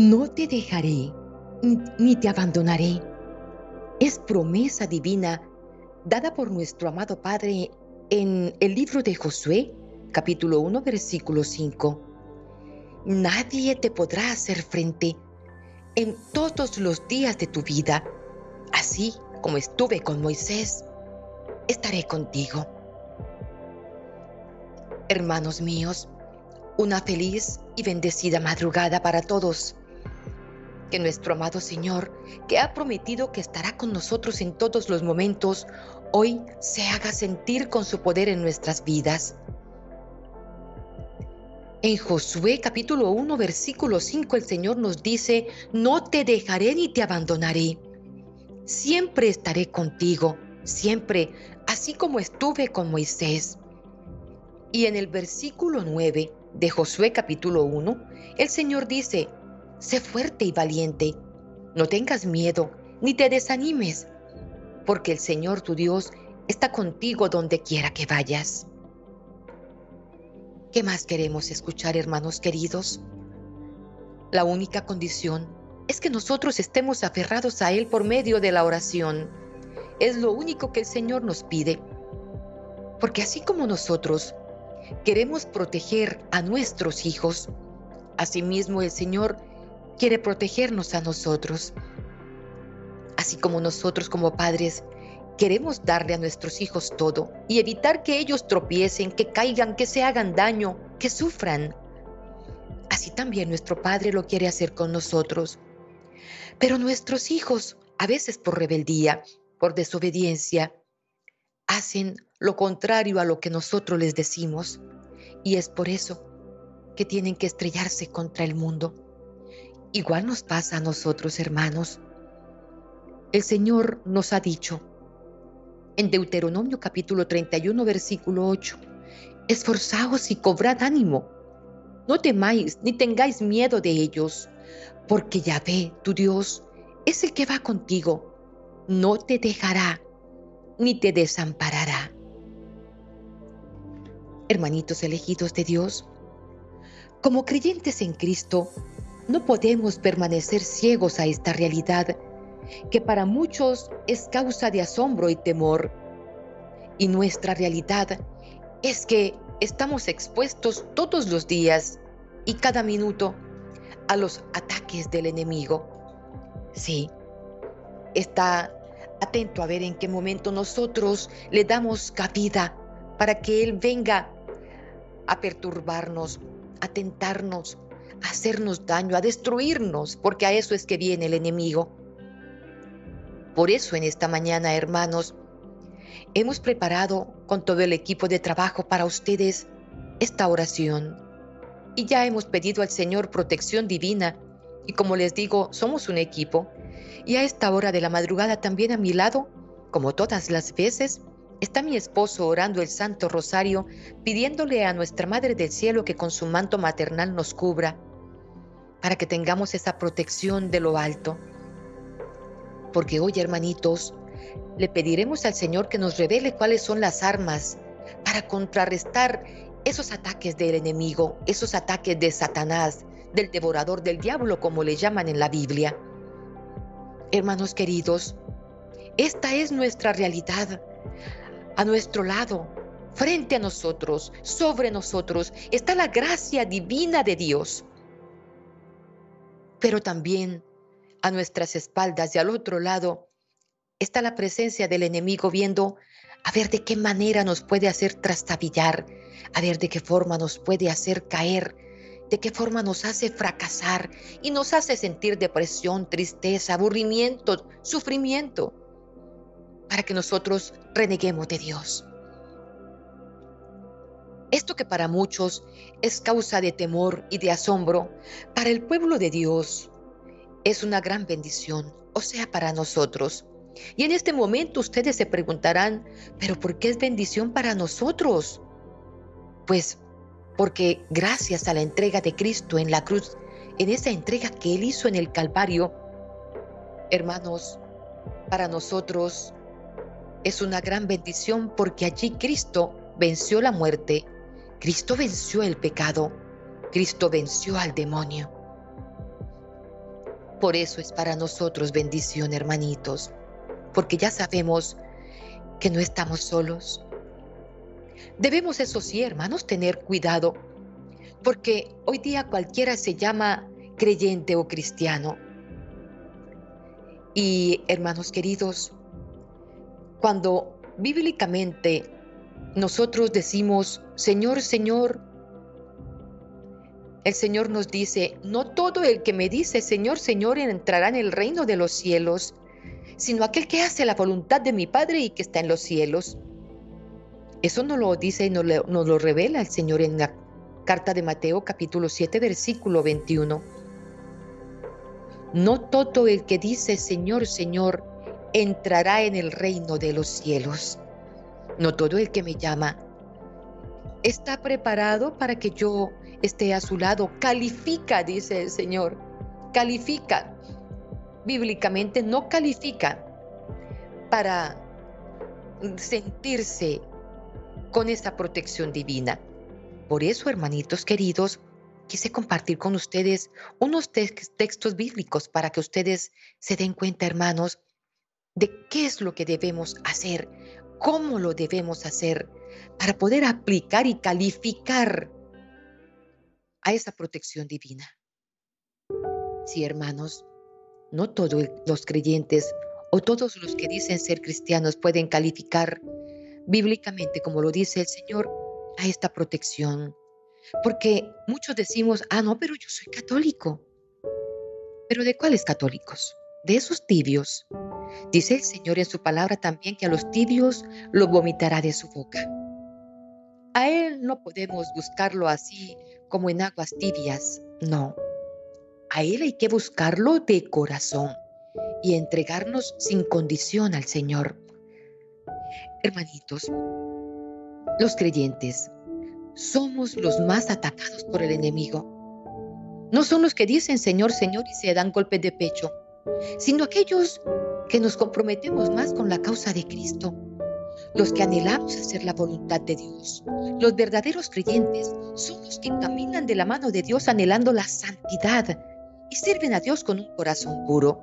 No te dejaré ni te abandonaré. Es promesa divina dada por nuestro amado Padre en el libro de Josué, capítulo 1, versículo 5. Nadie te podrá hacer frente en todos los días de tu vida. Así como estuve con Moisés, estaré contigo. Hermanos míos, una feliz y bendecida madrugada para todos. Que nuestro amado Señor, que ha prometido que estará con nosotros en todos los momentos, hoy se haga sentir con su poder en nuestras vidas. En Josué capítulo 1 versículo 5 el Señor nos dice, no te dejaré ni te abandonaré. Siempre estaré contigo, siempre, así como estuve con Moisés. Y en el versículo 9 de Josué capítulo 1, el Señor dice, sé fuerte y valiente, no tengas miedo, ni te desanimes, porque el Señor tu Dios está contigo donde quiera que vayas. ¿Qué más queremos escuchar, hermanos queridos? La única condición es que nosotros estemos aferrados a Él por medio de la oración. Es lo único que el Señor nos pide. Porque así como nosotros queremos proteger a nuestros hijos, asimismo el Señor quiere protegernos a nosotros. Así como nosotros como padres queremos darle a nuestros hijos todo y evitar que ellos tropiecen, que caigan, que se hagan daño, que sufran. Así también nuestro Padre lo quiere hacer con nosotros. Pero nuestros hijos, a veces por rebeldía, por desobediencia, hacen lo contrario a lo que nosotros les decimos. Y es por eso que tienen que estrellarse contra el mundo. Igual nos pasa a nosotros, hermanos. El Señor nos ha dicho en Deuteronomio capítulo 31, versículo 8, esforzaos y cobrad ánimo. No temáis ni tengáis miedo de ellos, porque Yahvé, tu Dios, es el que va contigo. No te dejará ni te desamparará hermanitos elegidos de Dios, como creyentes en Cristo, no podemos permanecer ciegos a esta realidad que para muchos es causa de asombro y temor. Y nuestra realidad es que estamos expuestos todos los días y cada minuto a los ataques del enemigo. Sí, está atento a ver en qué momento nosotros le damos cabida para que Él venga a perturbarnos, a tentarnos, hacernos daño, a destruirnos, porque a eso es que viene el enemigo. Por eso en esta mañana, hermanos, hemos preparado con todo el equipo de trabajo para ustedes esta oración. Y ya hemos pedido al Señor protección divina. Y como les digo, somos un equipo. Y a esta hora de la madrugada también a mi lado, como todas las veces, Está mi esposo orando el Santo Rosario, pidiéndole a nuestra Madre del Cielo que con su manto maternal nos cubra, para que tengamos esa protección de lo alto. Porque hoy, hermanitos, le pediremos al Señor que nos revele cuáles son las armas para contrarrestar esos ataques del enemigo, esos ataques de Satanás, del devorador del diablo, como le llaman en la Biblia. Hermanos queridos, esta es nuestra realidad a nuestro lado, frente a nosotros, sobre nosotros, está la gracia divina de Dios. Pero también a nuestras espaldas y al otro lado está la presencia del enemigo viendo a ver de qué manera nos puede hacer trastabillar, a ver de qué forma nos puede hacer caer, de qué forma nos hace fracasar y nos hace sentir depresión, tristeza, aburrimiento, sufrimiento para que nosotros reneguemos de Dios. Esto que para muchos es causa de temor y de asombro, para el pueblo de Dios es una gran bendición, o sea, para nosotros. Y en este momento ustedes se preguntarán, pero ¿por qué es bendición para nosotros? Pues porque gracias a la entrega de Cristo en la cruz, en esa entrega que Él hizo en el Calvario, hermanos, para nosotros es una gran bendición porque allí Cristo venció la muerte, Cristo venció el pecado, Cristo venció al demonio. Por eso es para nosotros bendición, hermanitos, porque ya sabemos que no estamos solos. Debemos, eso sí, hermanos, tener cuidado, porque hoy día cualquiera se llama creyente o cristiano. Y hermanos queridos, cuando bíblicamente nosotros decimos, Señor, Señor, el Señor nos dice, no todo el que me dice, Señor, Señor, entrará en el reino de los cielos, sino aquel que hace la voluntad de mi Padre y que está en los cielos. Eso nos lo dice y nos lo, revela el Señor en la carta de Mateo capítulo 7 versículo 21. No todo el que dice Señor, Señor, entrará en el reino de los cielos. No todo el que me llama está preparado para que yo esté a su lado. Califica, dice el Señor. Califica. Bíblicamente no califica para sentirse con esa protección divina. Por eso, hermanitos queridos, quise compartir con ustedes unos textos bíblicos para que ustedes se den cuenta, hermanos, de qué es lo que debemos hacer, cómo lo debemos hacer para poder aplicar y calificar a esa protección divina. Sí, hermanos, no todos los creyentes o todos los que dicen ser cristianos pueden calificar bíblicamente, como lo dice el Señor, a esta protección. Porque muchos decimos, ah, no, pero yo soy católico. ¿Pero de cuáles católicos? De esos tibios. Dice el Señor en su palabra también que a los tibios lo vomitará de su boca. A Él no podemos buscarlo así como en aguas tibias, no. A Él hay que buscarlo de corazón y entregarnos sin condición al Señor. Hermanitos, los creyentes somos los más atacados por el enemigo. No son los que dicen Señor, Señor y se dan golpes de pecho, sino aquellos que nos comprometemos más con la causa de Cristo, los que anhelamos hacer la voluntad de Dios. Los verdaderos creyentes son los que caminan de la mano de Dios anhelando la santidad y sirven a Dios con un corazón puro.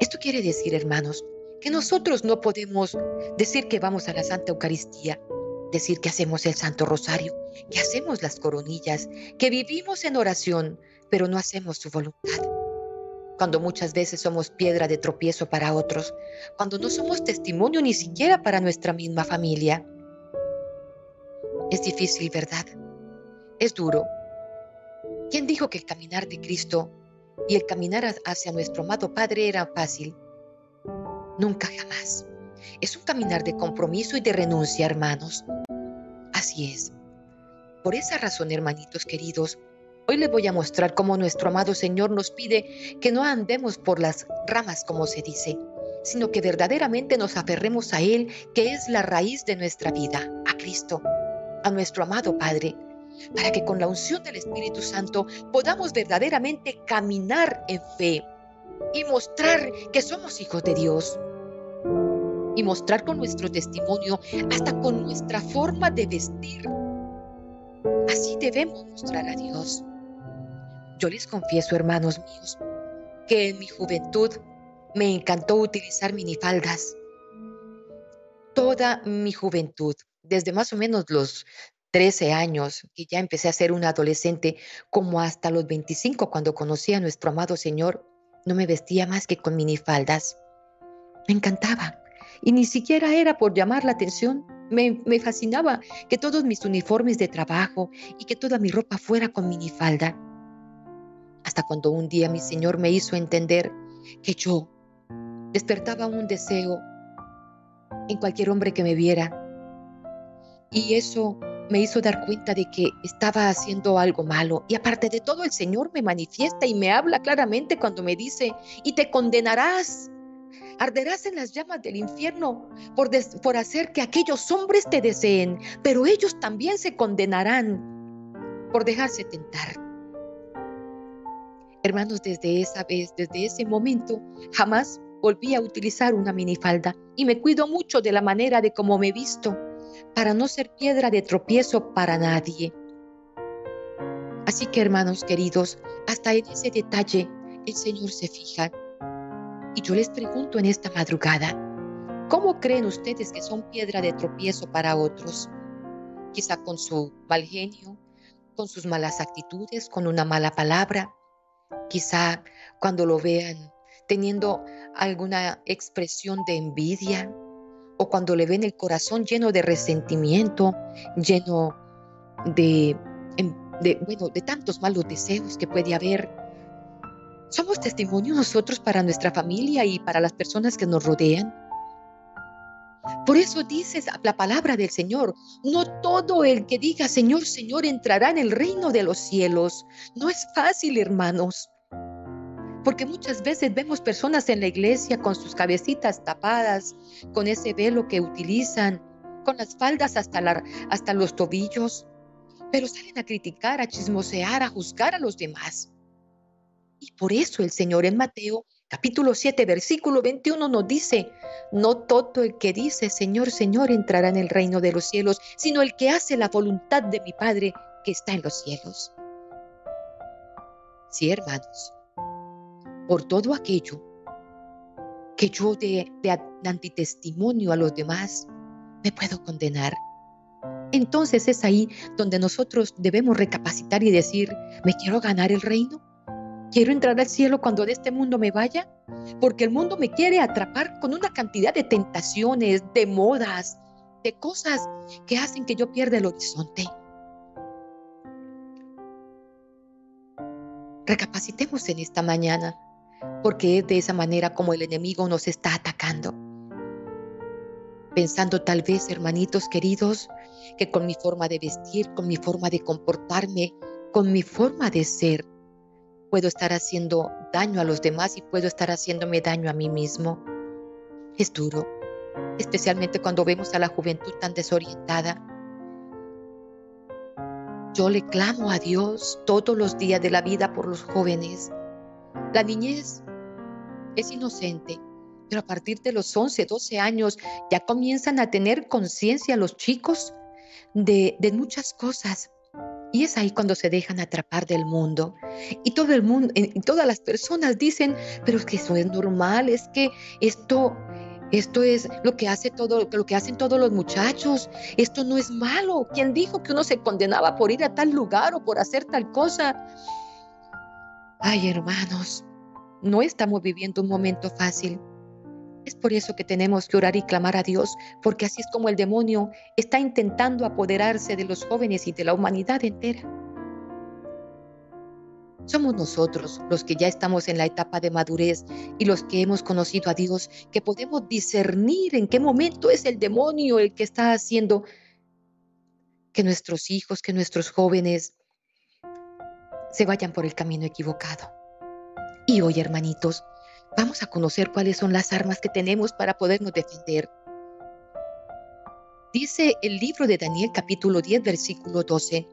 Esto quiere decir, hermanos, que nosotros no podemos decir que vamos a la Santa Eucaristía, decir que hacemos el Santo Rosario, que hacemos las coronillas, que vivimos en oración, pero no hacemos su voluntad. Cuando muchas veces somos piedra de tropiezo para otros, cuando no somos testimonio ni siquiera para nuestra misma familia. Es difícil, ¿verdad? Es duro. ¿Quién dijo que el caminar de Cristo y el caminar hacia nuestro amado Padre era fácil? Nunca jamás. Es un caminar de compromiso y de renuncia, hermanos. Así es. Por esa razón, hermanitos queridos, hoy les voy a mostrar cómo nuestro amado Señor nos pide que no andemos por las ramas, como se dice, sino que verdaderamente nos aferremos a Él, que es la raíz de nuestra vida, a Cristo, a nuestro amado Padre, para que con la unción del Espíritu Santo podamos verdaderamente caminar en fe y mostrar que somos hijos de Dios. Y mostrar con nuestro testimonio, hasta con nuestra forma de vestir. Así debemos mostrar a Dios. Yo les confieso, hermanos míos, que en mi juventud me encantó utilizar minifaldas. Toda mi juventud, desde más o menos los 13 años, y ya empecé a ser una adolescente, como hasta los 25 cuando conocí a nuestro amado Señor, no me vestía más que con minifaldas. Me encantaba. Y ni siquiera era por llamar la atención. Me, me, fascinaba que todos mis uniformes de trabajo y que toda mi ropa fuera con minifalda. Hasta cuando un día mi Señor me hizo entender que yo despertaba un deseo en cualquier hombre que me viera. Y eso me hizo dar cuenta de que estaba haciendo algo malo. Y aparte de todo, el Señor me manifiesta y me habla claramente cuando me dice, y te condenarás. Arderás en las llamas del infierno por, por hacer que aquellos hombres te deseen, pero ellos también se condenarán por dejarse tentar. Hermanos, desde esa vez, desde ese momento, jamás volví a utilizar una minifalda y me cuido mucho de la manera de cómo me visto para no ser piedra de tropiezo para nadie. Así que hermanos queridos, hasta en ese detalle el Señor se fija. Y yo les pregunto en esta madrugada, ¿cómo creen ustedes que son piedra de tropiezo para otros? Quizá con su mal genio, con sus malas actitudes, con una mala palabra. Quizá cuando lo vean teniendo alguna expresión de envidia o cuando le ven el corazón lleno de resentimiento, lleno de, em, de, bueno, de tantos malos deseos que puede haber. Somos testimonio nosotros para nuestra familia y para las personas que nos rodean. Por eso dices la palabra del Señor, no todo el que diga Señor, Señor entrará en el reino de los cielos. No es fácil, hermanos. Porque muchas veces vemos personas en la iglesia con sus cabecitas tapadas, con ese velo que utilizan, con las faldas hasta, hasta los tobillos, pero salen a criticar, a chismosear, a juzgar a los demás. Y por eso el Señor en Mateo capítulo 7, versículo 21 nos dice, no todo el que dice Señor, Señor entrará en el reino de los cielos, sino el que hace la voluntad de mi Padre que está en los cielos. Sí, hermanos, por todo aquello que yo de, de antitestimonio a los demás me puedo condenar. Entonces es ahí donde nosotros debemos recapacitar y decir, ¿me quiero ganar el reino? ¿Quiero entrar al cielo cuando de este mundo me vaya? Porque el mundo me quiere atrapar con una cantidad de tentaciones, de modas, de cosas que hacen que yo pierda el horizonte. Recapacitemos en esta mañana porque es de esa manera como el enemigo nos está atacando. Pensando tal vez, hermanitos queridos, que con mi forma de vestir, con mi forma de comportarme, con mi forma de ser, puedo estar haciendo daño a los demás y puedo estar haciéndome daño a mí mismo. Es duro, especialmente cuando vemos a la juventud tan desorientada. Yo le clamo a Dios todos los días de la vida por los jóvenes. La niñez es inocente, pero a partir de los 11, 12 años ya comienzan a tener conciencia los chicos de, de, muchas cosas. Y es ahí cuando se dejan atrapar del mundo. Y todo el mundo, y todas las personas dicen, pero es que eso es normal, es que esto, esto es lo que hace todo, lo que hacen todos los muchachos. Esto no es malo. ¿Quién dijo que uno se condenaba por ir a tal lugar o por hacer tal cosa? Ay, hermanos, no estamos viviendo un momento fácil. Es por eso que tenemos que orar y clamar a Dios, porque así es como el demonio está intentando apoderarse de los jóvenes y de la humanidad entera. Somos nosotros los que ya estamos en la etapa de madurez y los que hemos conocido a Dios, que podemos discernir en qué momento es el demonio el que está haciendo que nuestros hijos, que nuestros jóvenes se vayan por el camino equivocado. Y hoy, hermanitos, vamos a conocer cuáles son las armas que tenemos para podernos defender. Dice el libro de Daniel capítulo 10 versículo 12.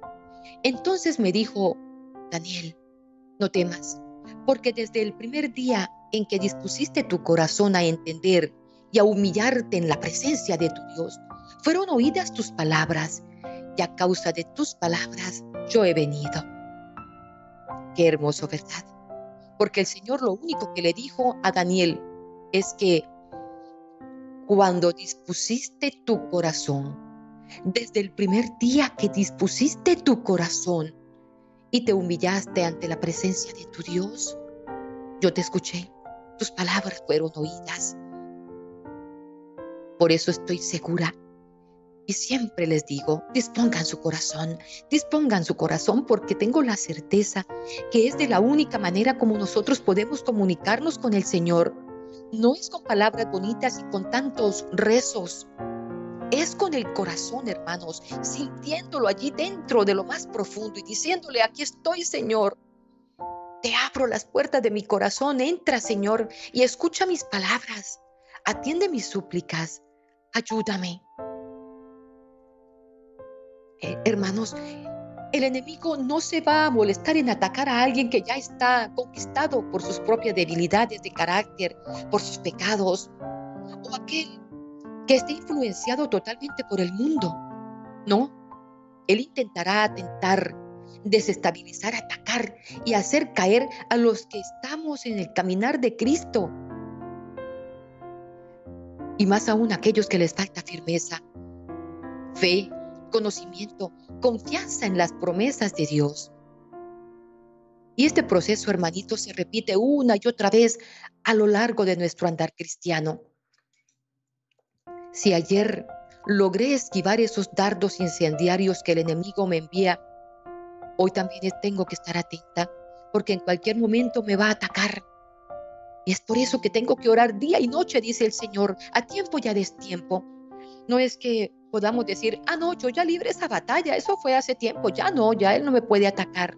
Entonces me dijo, Daniel, no temas, porque desde el primer día en que dispusiste tu corazón a entender y a humillarte en la presencia de tu Dios, fueron oídas tus palabras, y a causa de tus palabras yo he venido. Qué hermoso, ¿verdad? Porque el Señor lo único que le dijo a Daniel es que cuando dispusiste tu corazón, desde el primer día que dispusiste tu corazón y te humillaste ante la presencia de tu Dios, yo te escuché, tus palabras fueron oídas. Por eso estoy segura y siempre les digo, dispongan su corazón, dispongan su corazón porque tengo la certeza que es de la única manera como nosotros podemos comunicarnos con el Señor. No es con palabras bonitas y con tantos rezos. Es con el corazón, hermanos, sintiéndolo allí dentro de lo más profundo y diciéndole, aquí estoy, Señor. Te abro las puertas de mi corazón, entra, Señor, y escucha mis palabras. Atiende mis súplicas. Ayúdame. Eh, hermanos, el enemigo no se va a molestar en atacar a alguien que ya está conquistado por sus propias debilidades de carácter, por sus pecados, o aquel que esté influenciado totalmente por el mundo. No, él intentará atentar desestabilizar, atacar y hacer caer a los que estamos en el caminar de Cristo. Y más aún aquellos que les falta firmeza, fe, conocimiento, confianza en las promesas de Dios. Y este proceso, hermanito, se repite una y otra vez a lo largo de nuestro andar cristiano. Si ayer logré esquivar esos dardos incendiarios que el enemigo me envía, hoy también tengo que estar atenta porque en cualquier momento me va a atacar. Y es por eso que tengo que orar día y noche, dice el Señor, a tiempo y a destiempo. No es que podamos decir, ah, no, yo ya libre esa batalla, eso fue hace tiempo, ya no, ya Él no me puede atacar.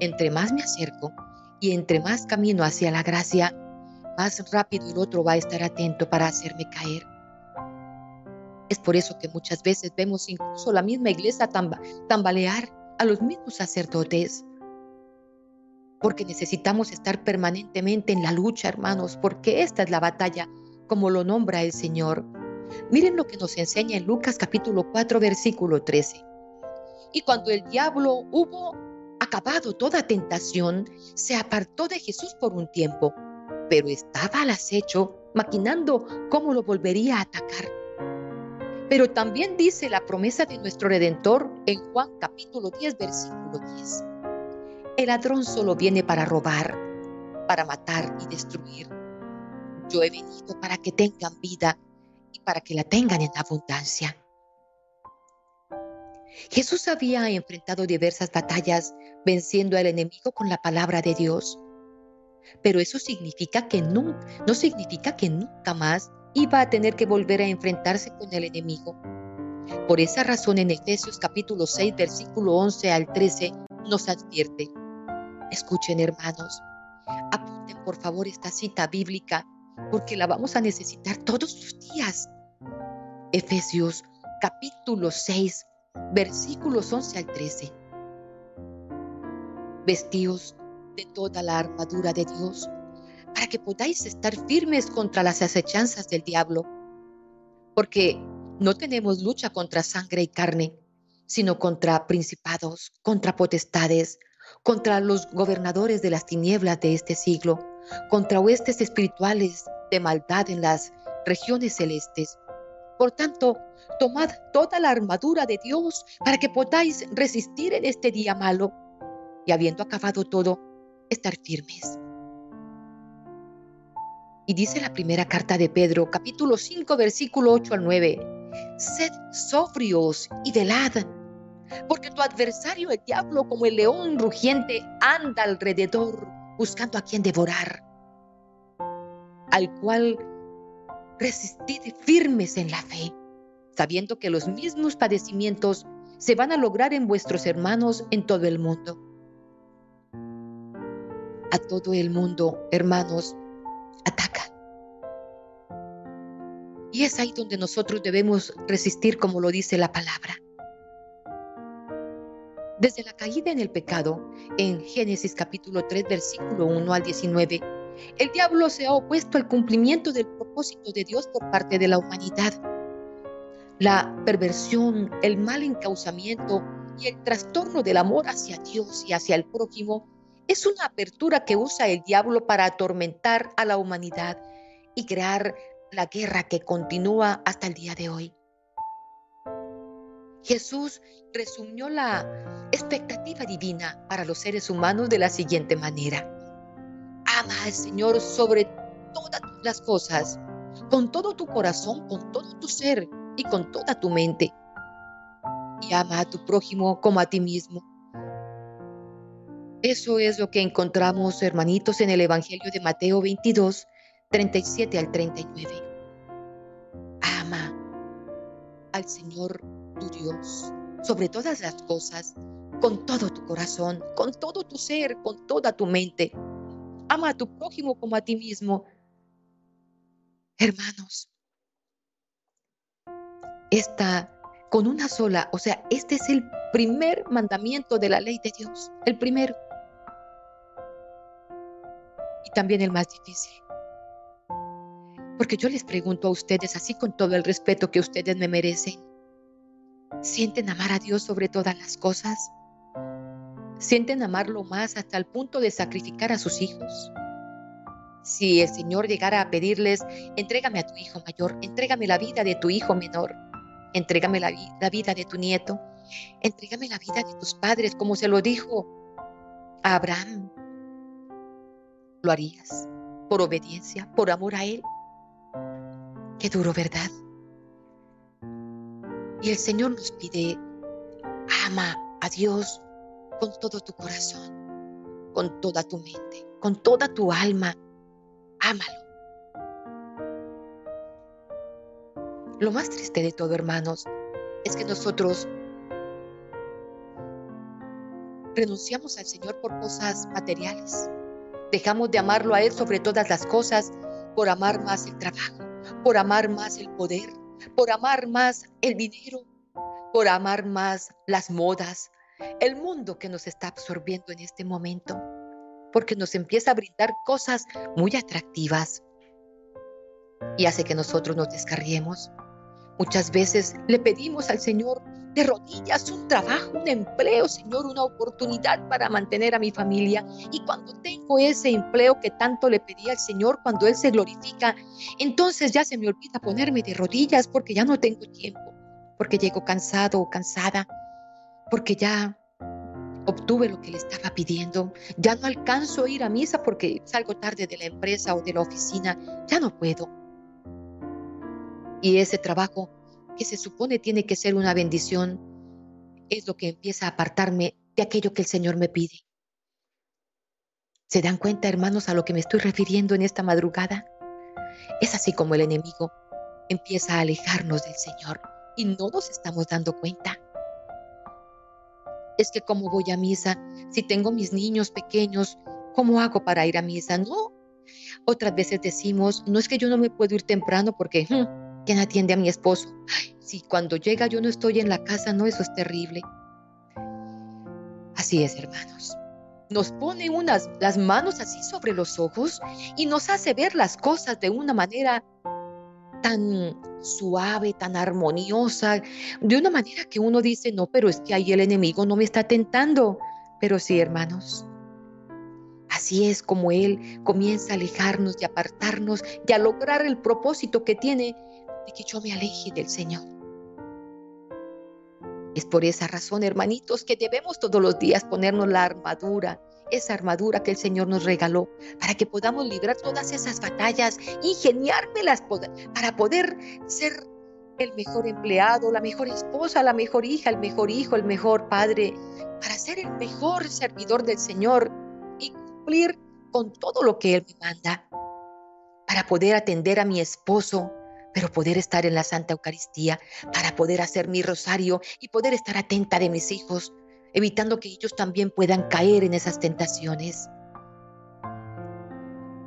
Entre más me acerco y entre más camino hacia la gracia, más rápido el otro va a estar atento para hacerme caer. Es por eso que muchas veces vemos incluso la misma iglesia tambalear a los mismos sacerdotes. Porque necesitamos estar permanentemente en la lucha, hermanos, porque esta es la batalla, como lo nombra el Señor. Miren lo que nos enseña en Lucas capítulo 4, versículo 13. Y cuando el diablo hubo acabado toda tentación, se apartó de Jesús por un tiempo pero estaba al acecho, maquinando cómo lo volvería a atacar. Pero también dice la promesa de nuestro Redentor en Juan capítulo 10, versículo 10. El ladrón solo viene para robar, para matar y destruir. Yo he venido para que tengan vida para que la tengan en abundancia. Jesús había enfrentado diversas batallas venciendo al enemigo con la palabra de Dios pero eso significa que no, significa que nunca más iba a tener que volver a enfrentarse con el enemigo. Por esa razón en Efesios capítulo 6 versículo 11 al 13 nos advierte. Escuchen hermanos, apunten por favor esta cita bíblica porque la vamos a necesitar todos los días. Efesios capítulo 6 versículos 11 al 13. Vestíos de toda la armadura de Dios, para que podáis estar firmes contra las acechanzas del diablo. Porque no tenemos lucha contra sangre y carne, sino contra principados, contra potestades, contra los gobernadores de las tinieblas de este siglo, contra huestes espirituales de maldad en las regiones celestes. Por tanto, tomad toda la armadura de Dios para que podáis resistir en este día malo. Y habiendo acabado todo, estar firmes. Y dice la primera carta de Pedro, capítulo 5, versículo 8 al 9, sed sobrios y velad, porque tu adversario el diablo como el león rugiente anda alrededor buscando a quien devorar, al cual resistid firmes en la fe, sabiendo que los mismos padecimientos se van a lograr en vuestros hermanos en todo el mundo a todo el mundo, hermanos, ataca. Y es ahí donde nosotros debemos resistir como lo dice la palabra. Desde la caída en el pecado, en Génesis capítulo 3, versículo 1 al 19, el diablo se ha opuesto al cumplimiento del propósito de Dios por parte de la humanidad. La perversión, el mal encauzamiento y el trastorno del amor hacia Dios y hacia el prójimo es una apertura que usa el diablo para atormentar a la humanidad y crear la guerra que continúa hasta el día de hoy. Jesús resumió la expectativa divina para los seres humanos de la siguiente manera. Ama al Señor sobre todas las cosas, con todo tu corazón, con todo tu ser y con toda tu mente. Y ama a tu prójimo como a ti mismo. Eso es lo que encontramos, hermanitos, en el Evangelio de Mateo 22, 37 al 39. Ama al Señor tu Dios sobre todas las cosas, con todo tu corazón, con todo tu ser, con toda tu mente. Ama a tu prójimo como a ti mismo. Hermanos, esta con una sola, o sea, este es el primer mandamiento de la ley de Dios, el primero y también el más difícil. Porque yo les pregunto a ustedes, así con todo el respeto que ustedes me merecen, ¿Sienten amar a Dios sobre todas las cosas? ¿Sienten amarlo más hasta el punto de sacrificar a sus hijos? Si el Señor llegara a pedirles, entrégame a tu hijo mayor, entrégame la vida de tu hijo menor, entrégame la, vida de tu nieto, entrégame la vida de tus padres, como se lo dijo a Abraham, ¿lo harías por obediencia, por amor a Él? Qué duro, ¿verdad? Y el Señor nos pide, ama a Dios con todo tu corazón, con toda tu mente, con toda tu alma. Ámalo. Lo más triste de todo, hermanos, es que nosotros renunciamos al Señor por cosas materiales. Dejamos de amarlo a Él sobre todas las cosas por amar más el trabajo, por amar más el poder, por amar más el dinero, por amar más las modas, el mundo que nos está absorbiendo en este momento, porque nos empieza a brindar cosas muy atractivas y hace que nosotros nos descarriemos. Muchas veces le pedimos al Señor de rodillas un trabajo, un empleo, Señor, una oportunidad para mantener a mi familia. Y cuando tengo ese empleo que tanto le pedí al Señor, cuando Él se glorifica, entonces ya se me olvida ponerme de rodillas porque ya no tengo tiempo, porque llego cansado o cansada, porque ya obtuve lo que le estaba pidiendo, ya no alcanzo a ir a misa porque salgo tarde de la empresa o de la oficina, ya no puedo. Y ese trabajo que se supone tiene que ser una bendición, es lo que empieza a apartarme de aquello que el Señor me pide. ¿Se dan cuenta, hermanos, a lo que me estoy refiriendo en esta madrugada? Es así como el enemigo empieza a alejarnos del Señor y no nos estamos dando cuenta. Es que cómo voy a misa, si tengo mis niños pequeños, ¿cómo hago para ir a misa? No. Otras veces decimos, no es que yo no me puedo ir temprano porque hmm, ¿Quién atiende a mi esposo? si cuando llega yo no estoy en la casa, no, eso es terrible. Así es, hermanos. Nos pone unas, las manos así sobre los ojos y nos hace ver las cosas de una manera tan suave, tan armoniosa, de una manera que uno dice, no, pero es que ahí el enemigo no me está tentando. Pero sí, hermanos, Así es como Él comienza a alejarnos y apartarnos y a lograr el propósito que tiene de que yo me aleje del Señor. Es por esa razón, hermanitos, que debemos todos los días ponernos la armadura, esa armadura que el Señor nos regaló, para que podamos librar todas esas batallas, ingeniármelas para poder ser el mejor empleado, la mejor esposa, la mejor hija, el mejor hijo, el mejor padre, para ser el mejor servidor del Señor y cumplir con todo lo que Él me manda, para poder atender a mi esposo, pero poder estar en la Santa Eucaristía para poder hacer mi rosario y poder estar atenta de mis hijos, evitando que ellos también puedan caer en esas tentaciones.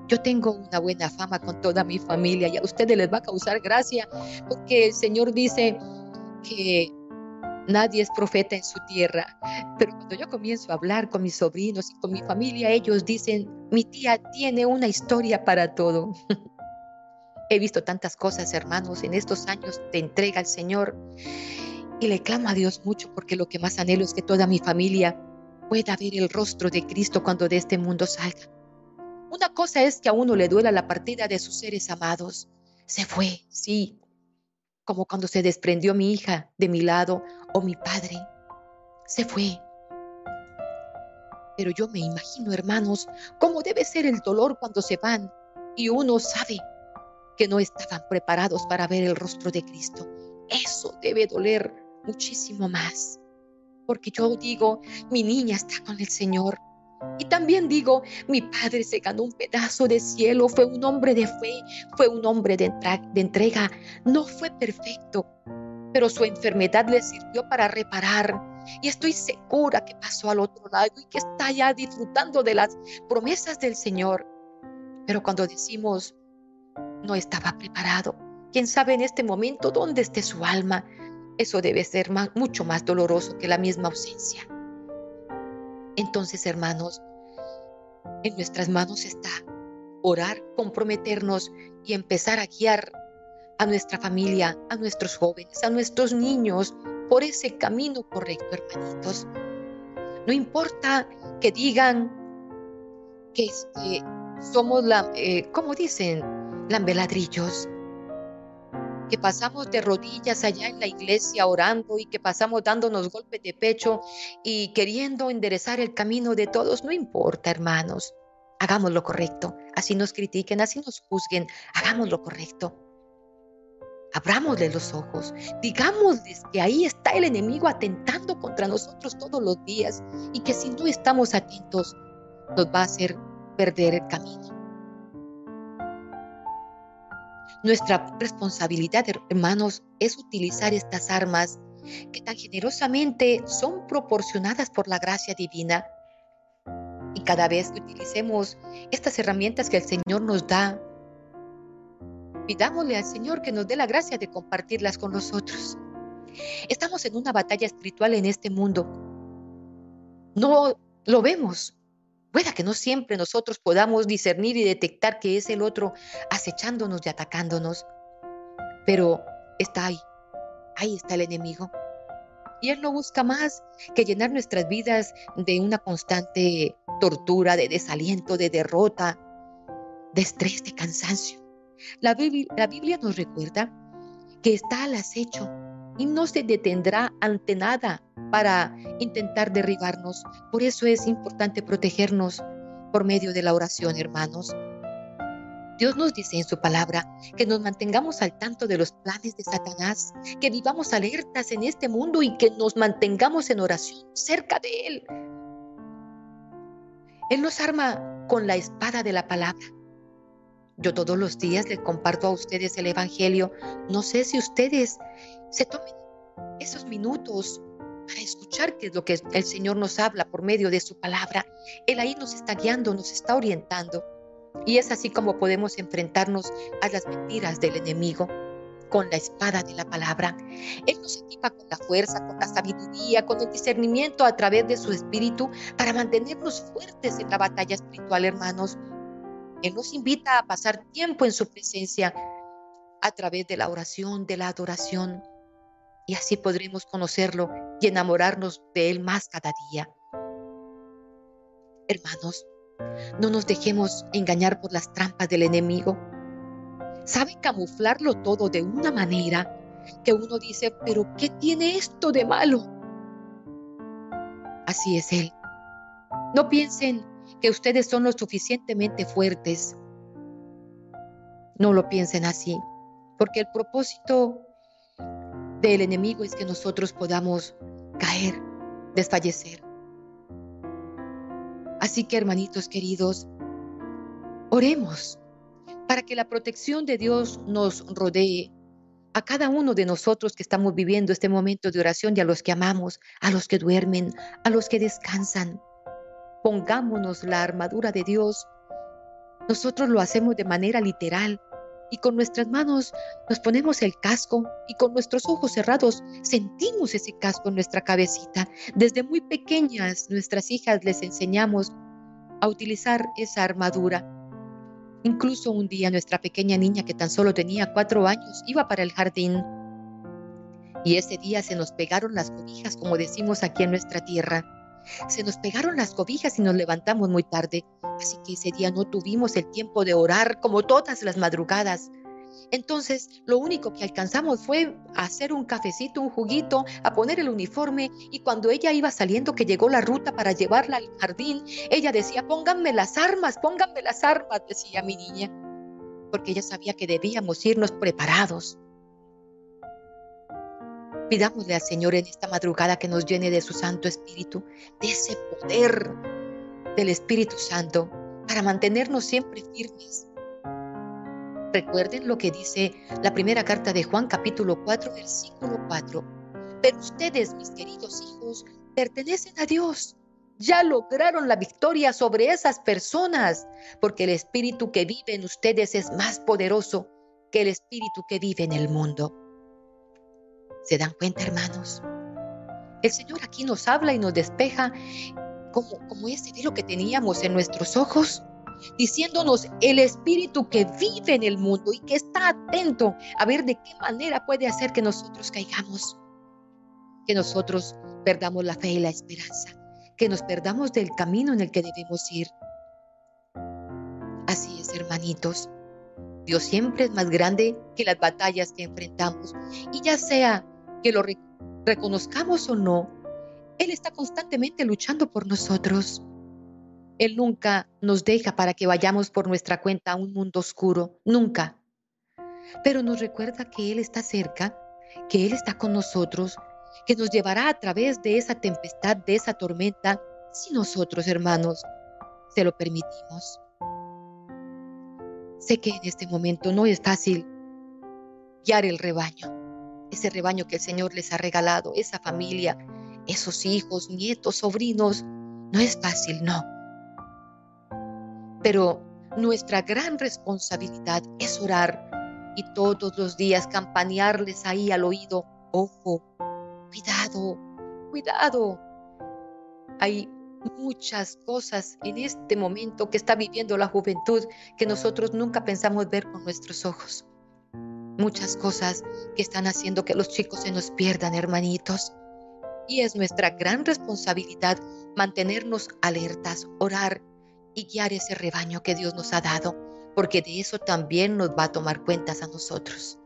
Yo tengo una buena fama con toda mi familia y a ustedes les va a causar gracia porque el Señor dice que nadie es profeta en su tierra. Pero cuando yo comienzo a hablar con mis sobrinos y con mi familia, ellos dicen, mi tía tiene una historia para todo. He visto tantas cosas, hermanos, en estos años de entrega al Señor y le clamo a Dios mucho porque lo que más anhelo es que toda mi familia pueda ver el rostro de Cristo cuando de este mundo salga. Una cosa es que a uno le duela la partida de sus seres amados. Se fue, sí, como cuando se desprendió mi hija de mi lado o mi padre. Se fue. Pero yo me imagino, hermanos, cómo debe ser el dolor cuando se van y uno sabe que no estaban preparados para ver el rostro de Cristo. Eso debe doler muchísimo más. Porque yo digo, mi niña está con el Señor. Y también digo, mi padre se ganó un pedazo de cielo, fue un hombre de fe, fue un hombre de, entrega, no fue perfecto, pero su enfermedad le sirvió para reparar. Y estoy segura que pasó al otro lado y que está ya disfrutando de las promesas del Señor. Pero cuando decimos, no estaba preparado. ¿Quién sabe en este momento dónde esté su alma? Eso debe ser mucho más doloroso que la misma ausencia. Entonces, hermanos, en nuestras manos está orar, comprometernos y empezar a guiar a nuestra familia, a nuestros jóvenes, a nuestros niños, por ese camino correcto, hermanitos. No importa que digan que este, somos, la, eh, como dicen, lambeladrillos, que pasamos de rodillas allá en la iglesia orando y que pasamos dándonos golpes de pecho y queriendo enderezar el camino de todos, no importa, hermanos. Hagamos lo correcto. Así nos critiquen, así nos juzguen. Hagamos lo correcto. Abramosle los ojos. Digámosles que ahí está el enemigo atentando contra nosotros todos los días y que si no estamos atentos nos va a hacer perder el camino. Nuestra responsabilidad, hermanos, es utilizar estas armas que tan generosamente son proporcionadas por la gracia divina. Y cada vez que utilicemos estas herramientas que el Señor nos da, Pidámosle al Señor que nos dé la gracia de compartirlas con nosotros. Estamos en una batalla espiritual en este mundo. No lo vemos. Pueda que no siempre nosotros podamos discernir y detectar que es el otro acechándonos y atacándonos. Pero está ahí. Ahí está el enemigo. Y Él no busca más que llenar nuestras vidas de una constante tortura, de desaliento, de derrota, de estrés, de cansancio. La Biblia, nos recuerda que está al acecho y no se detendrá ante nada para intentar derribarnos. Por eso es importante protegernos por medio de la oración, hermanos. Dios nos dice en su palabra que nos mantengamos al tanto de los planes de Satanás, que vivamos alertas en este mundo y que nos mantengamos en oración cerca de Él. Él nos arma con la espada de la palabra yo todos los días les comparto a ustedes el Evangelio. No sé si ustedes se tomen esos minutos para escuchar qué es lo que el Señor nos habla por medio de su palabra. Él ahí nos está guiando, nos está orientando. Y es así como podemos enfrentarnos a las mentiras del enemigo con la espada de la palabra. Él nos equipa con la fuerza, con la sabiduría, con el discernimiento a través de su espíritu para mantenernos fuertes en la batalla espiritual, hermanos. Él nos invita a pasar tiempo en su presencia a través de la oración, de la adoración. Y así podremos conocerlo y enamorarnos de Él más cada día. Hermanos, no nos dejemos engañar por las trampas del enemigo. Sabe camuflarlo todo de una manera que uno dice, pero ¿qué tiene esto de malo? Así es Él. No piensen que ustedes son lo suficientemente fuertes. No lo piensen así, porque el propósito del enemigo es que nosotros podamos caer, desfallecer. Así que hermanitos queridos, oremos para que la protección de Dios nos rodee a cada uno de nosotros que estamos viviendo este momento de oración y a los que amamos, a los que duermen, a los que descansan. Pongámonos la armadura de Dios. Nosotros lo hacemos de manera literal y con nuestras manos nos ponemos el casco y con nuestros ojos cerrados sentimos ese casco en nuestra cabecita. Desde muy pequeñas nuestras hijas les enseñamos a utilizar esa armadura. Incluso un día nuestra pequeña niña que tan solo tenía cuatro años iba para el jardín y ese día se nos pegaron las cobijas como decimos aquí en nuestra tierra. Se nos pegaron las cobijas y nos levantamos muy tarde, así que ese día no tuvimos el tiempo de orar como todas las madrugadas. Entonces, lo único que alcanzamos fue hacer un cafecito, un juguito, a poner el uniforme y cuando ella iba saliendo, que llegó la ruta para llevarla al jardín, ella decía, pónganme las armas, pónganme las armas, decía mi niña, porque ella sabía que debíamos irnos preparados. Pidámosle al Señor en esta madrugada que nos llene de su Santo Espíritu, de ese poder del Espíritu Santo para mantenernos siempre firmes. Recuerden lo que dice la primera carta de Juan capítulo 4 versículo 4. Pero ustedes, mis queridos hijos, pertenecen a Dios. Ya lograron la victoria sobre esas personas, porque el Espíritu que vive en ustedes es más poderoso que el Espíritu que vive en el mundo. ¿Se dan cuenta, hermanos? El Señor aquí nos habla y nos despeja como, como ese velo que teníamos en nuestros ojos, diciéndonos el espíritu que vive en el mundo y que está atento a ver de qué manera puede hacer que nosotros caigamos. que nosotros perdamos la fe y la esperanza, que nos perdamos del camino en el que debemos ir. Así es, hermanitos. Dios siempre es más grande que las batallas que enfrentamos. Y ya sea que lo reconozcamos o no, Él está constantemente luchando por nosotros. Él nunca nos deja para que vayamos por nuestra cuenta a un mundo oscuro, nunca. Pero nos recuerda que Él está cerca, que Él está con nosotros, que nos llevará a través de esa tempestad, de esa tormenta, si nosotros, hermanos, se lo permitimos. Sé que en este momento no es fácil guiar el rebaño, ese rebaño que el Señor les ha regalado, esa familia, esos hijos, nietos, sobrinos. No es fácil, no. Pero nuestra gran responsabilidad es orar y todos los días campanearles ahí al oído, ojo, cuidado, cuidado. Hay muchas cosas en este momento que está viviendo la juventud que nosotros nunca pensamos ver con nuestros ojos. Muchas cosas que están haciendo que los chicos se nos pierdan, hermanitos. Y es nuestra gran responsabilidad mantenernos alertas, orar y guiar ese rebaño que Dios nos ha dado, porque de eso también nos va a tomar cuentas a nosotros.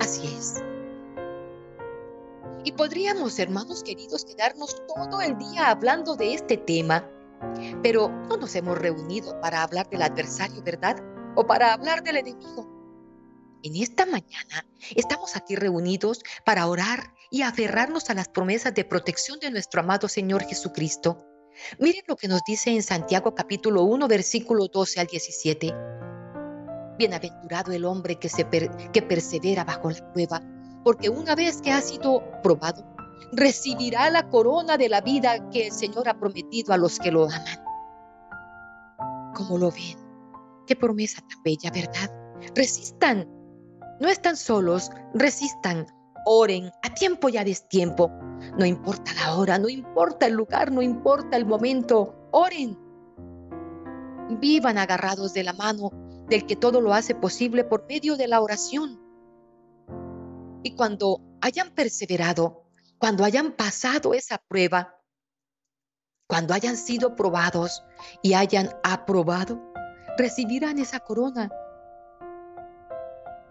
Así es. Y podríamos, hermanos queridos, quedarnos todo el día hablando de este tema, pero no nos hemos reunido para hablar del adversario, ¿verdad? O para hablar del enemigo. En esta mañana estamos aquí reunidos para orar y aferrarnos a las promesas de protección de nuestro amado Señor Jesucristo. Miren lo que nos dice en Santiago capítulo 1, versículo 12 al 17. Bienaventurado el hombre que, se que persevera bajo la prueba porque una vez que ha sido probado, recibirá la corona de la vida que el Señor ha prometido a los que lo aman. ¿Cómo lo ven? Qué promesa tan bella, ¿verdad? Resistan. No están solos, resistan. Oren a tiempo y a destiempo. No importa la hora, no importa el lugar, no importa el momento. Oren. Vivan agarrados de la mano del que todo lo hace posible por medio de la oración. Y cuando hayan perseverado, cuando hayan pasado esa prueba, cuando hayan sido probados y hayan aprobado, recibirán esa corona.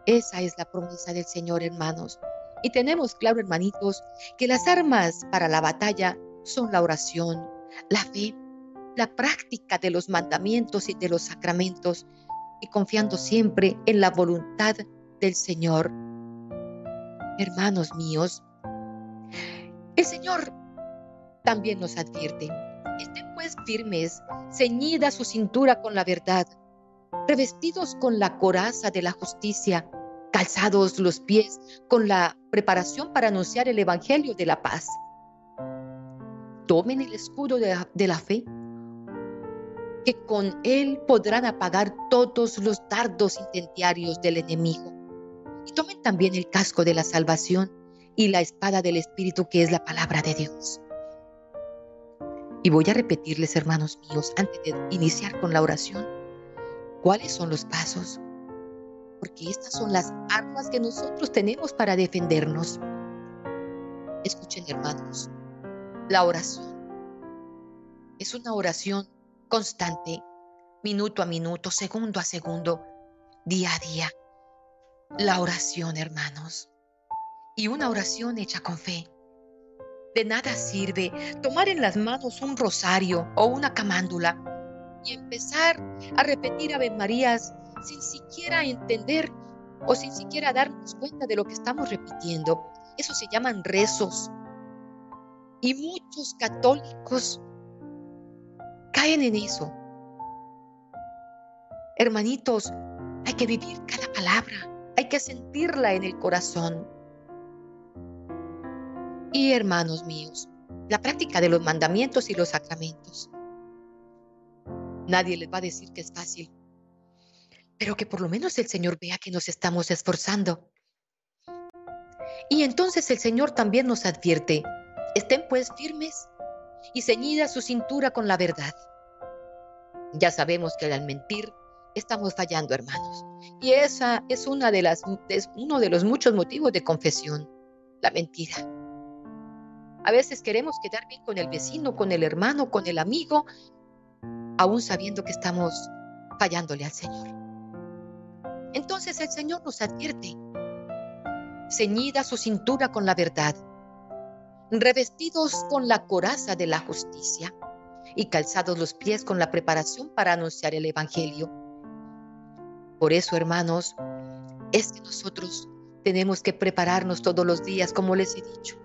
Esa es la promesa del Señor, hermanos. Y tenemos claro, hermanitos, que las armas para la batalla son la oración, la fe, la práctica de los mandamientos y de los sacramentos, y confiando siempre en la voluntad del Señor hermanos míos, el Señor también nos advierte, estén pues firmes, ceñida su cintura con la verdad, revestidos con la coraza de la justicia, calzados los pies con la preparación para anunciar el Evangelio de la paz. Tomen el escudo de la, fe, que con él podrán apagar todos los dardos incendiarios del enemigo y tomen también el casco de la salvación y la espada del Espíritu que es la palabra de Dios. Y voy a repetirles, hermanos míos, antes de iniciar con la oración, cuáles son los pasos. Porque estas son las armas que nosotros tenemos para defendernos. Escuchen, hermanos, la oración es una oración constante, minuto a minuto, segundo a segundo, día a día la oración, hermanos. Y una oración hecha con fe. De nada sirve tomar en las manos un rosario o una camándula y empezar a repetir Ave Marías sin siquiera entender o sin siquiera darnos cuenta de lo que estamos repitiendo. Eso se llaman rezos. Y muchos católicos caen en eso. Hermanitos, hay que vivir cada palabra hay que sentirla en el corazón. Y hermanos míos, la práctica de los mandamientos y los sacramentos. Nadie les va a decir que es fácil, pero que por lo menos el Señor vea que nos estamos esforzando. Y entonces el Señor también nos advierte, estén pues firmes y ceñida su cintura con la verdad. Ya sabemos que al mentir estamos fallando, hermanos. Y esa es una de las es uno de los muchos motivos de confesión, la mentira. A veces queremos quedar bien con el vecino, con el hermano, con el amigo, aún sabiendo que estamos fallándole al Señor. Entonces el Señor nos advierte, ceñida su cintura con la verdad, revestidos con la coraza de la justicia y calzados los pies con la preparación para anunciar el Evangelio. Por eso, hermanos, es que nosotros tenemos que prepararnos todos los días, como les he dicho,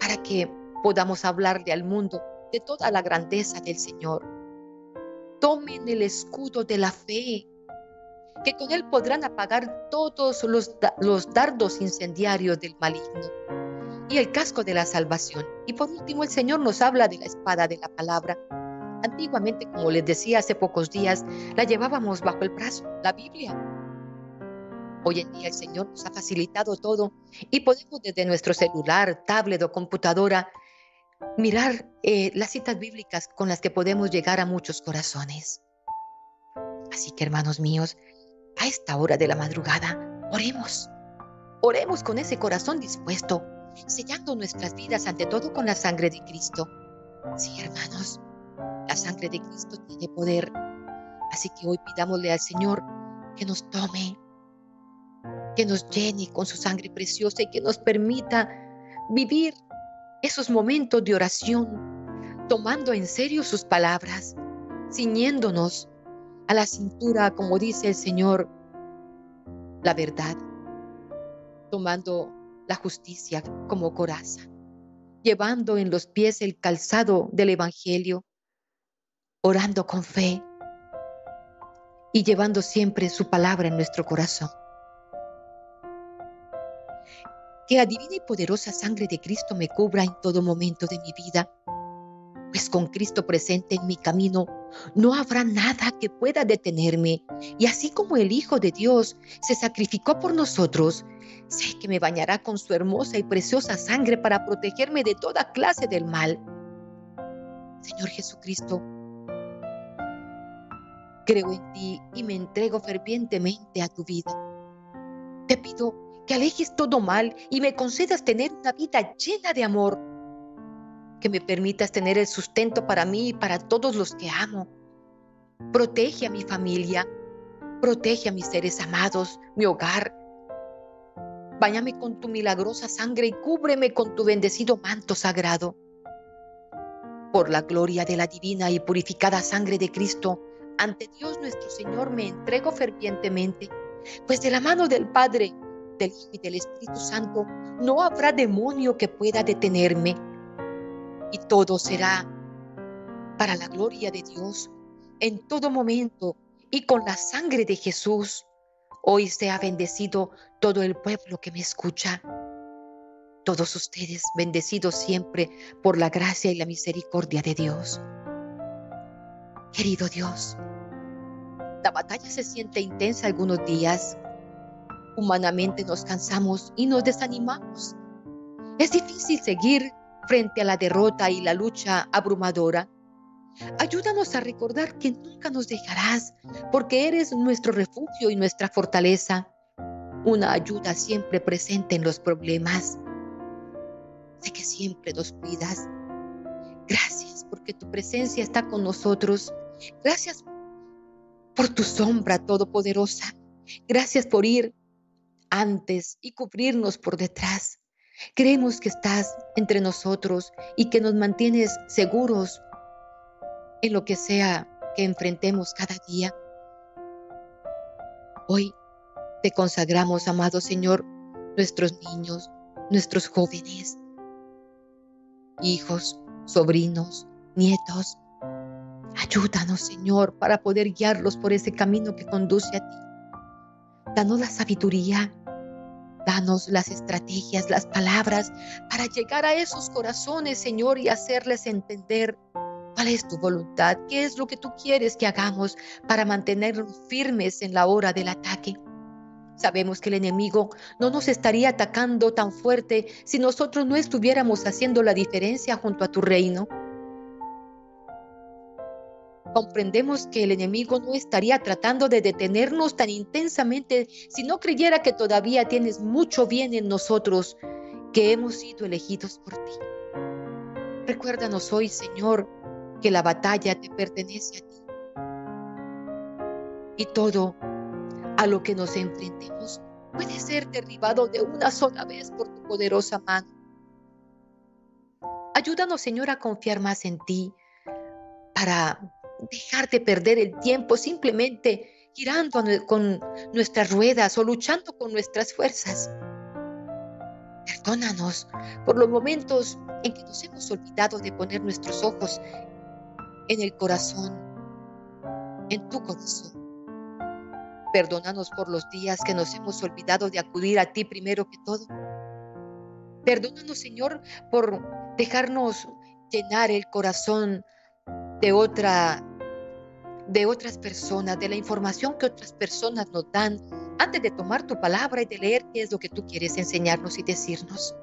para que podamos hablarle al mundo de toda la grandeza del Señor. Tomen el escudo de la fe, que con él podrán apagar todos los, los dardos incendiarios del maligno y el casco de la salvación. Y por último, el Señor nos habla de la espada de la palabra. Antiguamente, como les decía hace pocos días, la llevábamos bajo el brazo, la Biblia. Hoy en día el Señor nos ha facilitado todo y podemos desde nuestro celular, tablet o computadora mirar eh, las citas bíblicas con las que podemos llegar a muchos corazones. Así que hermanos míos, a esta hora de la madrugada, oremos. Oremos con ese corazón dispuesto sellando nuestras vidas ante todo con la sangre de Cristo. Sí, hermanos, la sangre de Cristo tiene poder. Así que hoy pidámosle al Señor que nos tome, que nos llene con su sangre preciosa y que nos permita vivir esos momentos de oración, tomando en serio sus palabras, ciñéndonos a la cintura, como dice el Señor, la verdad, tomando la justicia como coraza, llevando en los pies el calzado del Evangelio, orando con fe y llevando siempre su palabra en nuestro corazón. Que la divina y poderosa sangre de Cristo me cubra en todo momento de mi vida pues con Cristo presente en mi camino, no habrá nada que pueda detenerme. Y así como el Hijo de Dios se sacrificó por nosotros, sé que me bañará con su hermosa y preciosa sangre para protegerme de toda clase del mal. Señor Jesucristo, creo en ti y me entrego fervientemente a tu vida. Te pido que alejes todo mal y me concedas tener una vida llena de amor que me permitas tener el sustento para mí y para todos los que amo. Protege a mi familia, protege a mis seres amados, mi hogar. Báñame con tu milagrosa sangre y cúbreme con tu bendecido manto sagrado. Por la gloria de la divina y purificada sangre de Cristo, ante Dios nuestro Señor me entrego fervientemente, pues de la mano del Padre, del Hijo y del Espíritu Santo no habrá demonio que pueda detenerme y todo será para la gloria de Dios en todo momento y con la sangre de Jesús. Hoy sea bendecido todo el pueblo que me escucha. Todos ustedes bendecidos siempre por la gracia y la misericordia de Dios. Querido Dios, la batalla se siente intensa algunos días. Humanamente nos cansamos y nos desanimamos. Es difícil seguir frente a la derrota y la lucha abrumadora. Ayúdanos a recordar que nunca nos dejarás, porque eres nuestro refugio y nuestra fortaleza, una ayuda siempre presente en los problemas. Sé que siempre nos cuidas. Gracias porque tu presencia está con nosotros. Gracias por tu sombra todopoderosa. Gracias por ir antes y cubrirnos por detrás. Creemos que estás entre nosotros y que nos mantienes seguros en lo que sea que enfrentemos cada día. Hoy te consagramos, amado Señor, nuestros niños, nuestros jóvenes, hijos, sobrinos, nietos. Ayúdanos, Señor, para poder guiarlos por ese camino que conduce a ti. Danos la sabiduría, Danos las estrategias, las palabras para llegar a esos corazones, Señor, y hacerles entender cuál es tu voluntad, qué es lo que tú quieres que hagamos para mantenernos firmes en la hora del ataque. Sabemos que el enemigo no nos estaría atacando tan fuerte si nosotros no estuviéramos haciendo la diferencia junto a tu reino comprendemos que el enemigo no estaría tratando de detenernos tan intensamente si no creyera que todavía tienes mucho bien en nosotros, que hemos sido elegidos por ti. Recuérdanos hoy, Señor, que la batalla te pertenece a ti. Y todo a lo que nos enfrentemos puede ser derribado de una sola vez por tu poderosa mano. Ayúdanos, Señor, a confiar más en ti para dejar de perder el tiempo simplemente girando con nuestras ruedas o luchando con nuestras fuerzas. Perdónanos por los momentos en que nos hemos olvidado de poner nuestros ojos en el corazón, en tu corazón. Perdónanos por los días que nos hemos olvidado de acudir a ti primero que todo. Perdónanos, Señor, por dejarnos llenar el corazón de otra de otras personas, de la información que otras personas nos dan antes de tomar tu palabra y de leer qué es lo que tú quieres enseñarnos y decirnos.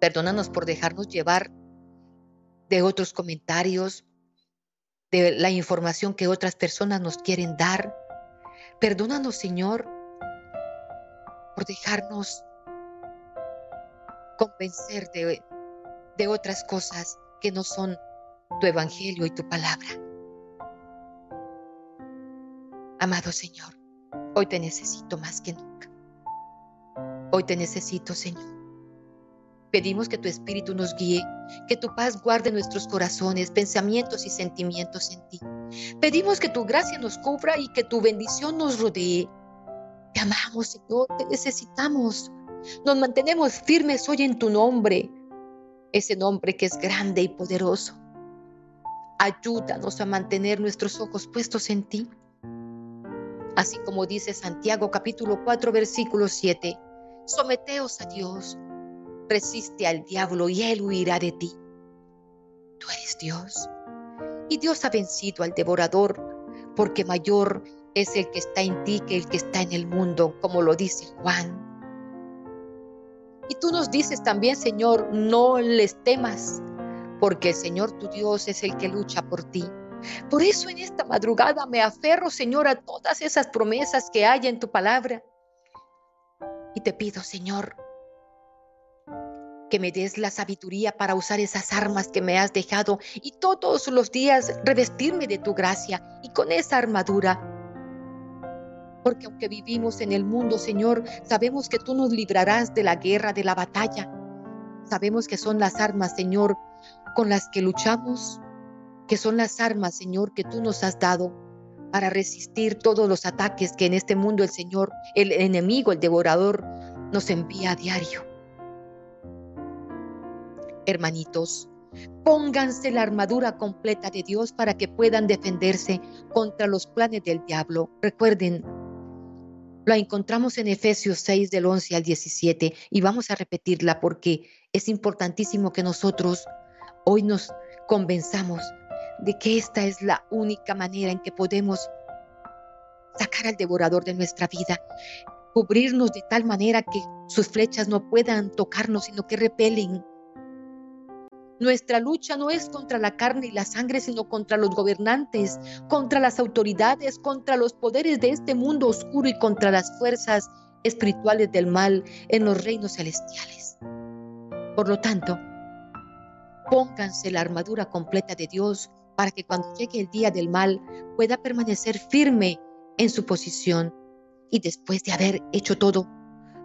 Perdónanos por dejarnos llevar de otros comentarios, de la información que otras personas nos quieren dar. Perdónanos, Señor, por dejarnos convencer de, de otras cosas que no son tu evangelio y tu palabra. Amado Señor, hoy te necesito más que nunca. Hoy te necesito, Señor. Pedimos que tu Espíritu nos guíe, que tu paz guarde nuestros corazones, pensamientos y sentimientos en ti. Pedimos que tu gracia nos cubra y que tu bendición nos rodee. Te amamos, Señor, te necesitamos. Nos mantenemos firmes hoy en tu nombre, ese nombre que es grande y poderoso. Ayúdanos a mantener nuestros ojos puestos en ti. Así como dice Santiago capítulo 4 versículo 7, someteos a Dios, resiste al diablo y él huirá de ti. Tú eres Dios y Dios ha vencido al devorador, porque mayor es el que está en ti que el que está en el mundo, como lo dice Juan. Y tú nos dices también, Señor, no les temas, porque el Señor tu Dios es el que lucha por ti. Por eso en esta madrugada me aferro, Señor, a todas esas promesas que hay en tu palabra. Y te pido, Señor, que me des la sabiduría para usar esas armas que me has dejado y todos los días revestirme de tu gracia y con esa armadura. Porque aunque vivimos en el mundo, Señor, sabemos que tú nos librarás de la guerra, de la batalla. Sabemos que son las armas, Señor, con las que luchamos, que son las armas, Señor, que tú nos has dado para resistir todos los ataques que en este mundo el Señor, el enemigo, el devorador, nos envía a diario. Hermanitos, pónganse la armadura completa de Dios para que puedan defenderse contra los planes del diablo. Recuerden, lo encontramos en Efesios 6 del 11 al 17 y vamos a repetirla porque es importantísimo que nosotros hoy nos convenzamos de que esta es la única manera en que podemos sacar al devorador de nuestra vida, cubrirnos de tal manera que sus flechas no puedan tocarnos, sino que repelen. Nuestra lucha no es contra la carne y la sangre, sino contra los gobernantes, contra las autoridades, contra los poderes de este mundo oscuro y contra las fuerzas espirituales del mal en los reinos celestiales. Por lo tanto, pónganse la armadura completa de Dios para que cuando llegue el día del mal pueda permanecer firme en su posición y después de haber hecho todo,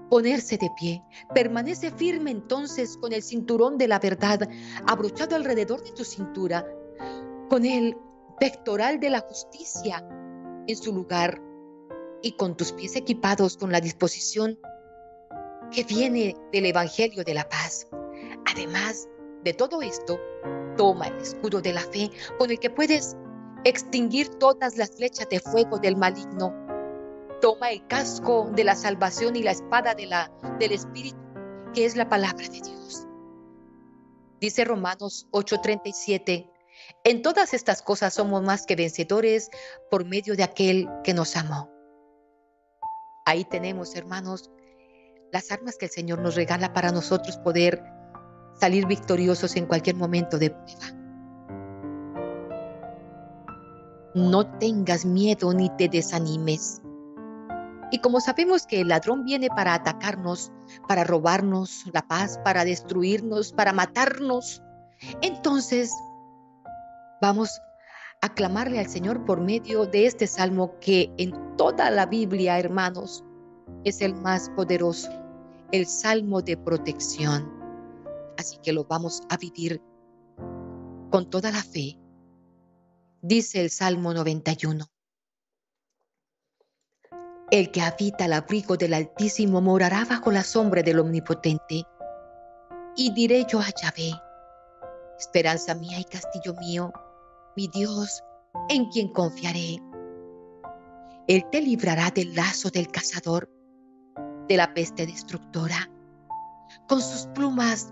ponerse de pie. Permanece firme entonces con el cinturón de la verdad abrochado alrededor de tu cintura, con el pectoral de la justicia en su lugar y con tus pies equipados con la disposición que viene del Evangelio de la paz. Además de todo esto, Toma el escudo de la fe con el que puedes extinguir todas las flechas de fuego del maligno. Toma el casco de la salvación y la espada de la, del Espíritu, que es la palabra de Dios. Dice Romanos 8:37, en todas estas cosas somos más que vencedores por medio de aquel que nos amó. Ahí tenemos, hermanos, las armas que el Señor nos regala para nosotros poder salir victoriosos en cualquier momento de prueba. No tengas miedo ni te desanimes. Y como sabemos que el ladrón viene para atacarnos, para robarnos la paz, para destruirnos, para matarnos, entonces vamos a clamarle al Señor por medio de este salmo que en toda la Biblia, hermanos, es el más poderoso, el salmo de protección. Así que lo vamos a vivir con toda la fe. Dice el Salmo 91. El que habita el abrigo del Altísimo morará bajo la sombra del Omnipotente. Y diré yo a Yahvé, esperanza mía y castillo mío, mi Dios, en quien confiaré. Él te librará del lazo del cazador, de la peste destructora. Con sus plumas